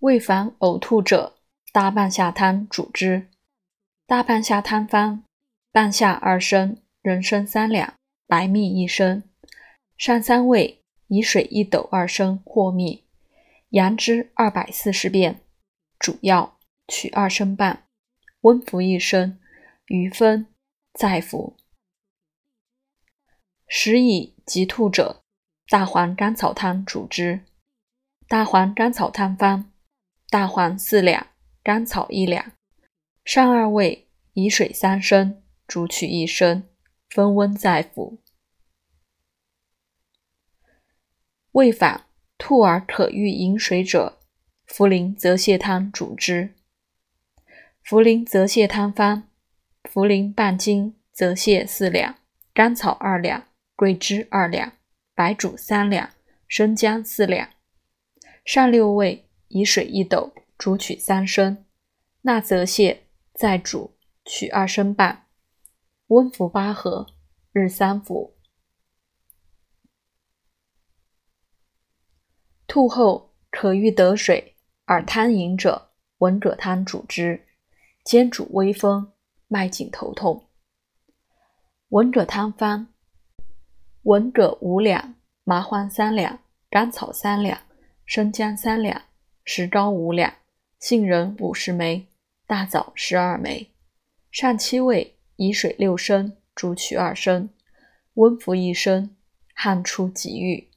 为烦呕吐者，大半夏汤主之。大半夏汤方：半夏二升，人参三两，白蜜一升，上三味，以水一斗二升和蜜，扬之二百四十遍。主要取二升半，温服一升，余分再服。食以急吐者，大黄甘草汤主之。大黄甘草汤方。大黄四两，甘草一两，上二味，以水三升，煮取一升，分温再服。胃反吐而可欲饮水者，茯苓泽泻汤主之。茯苓泽泻汤方：茯苓半斤，泽泻四两，甘草二两，桂枝二两，白术三两，生姜四两，上六味。以水一斗，煮取三升，纳泽泻，再煮，取二升半，温服八合，日三服。吐后可欲得水而汤饮者，文者汤主之，煎煮微风，脉紧头痛。文者汤方：文者五两，麻黄三两，甘草三两，生姜三两。石膏五两，杏仁五十枚，大枣十二枚，上七味，以水六升，煮取二升，温服一升，汗出即愈。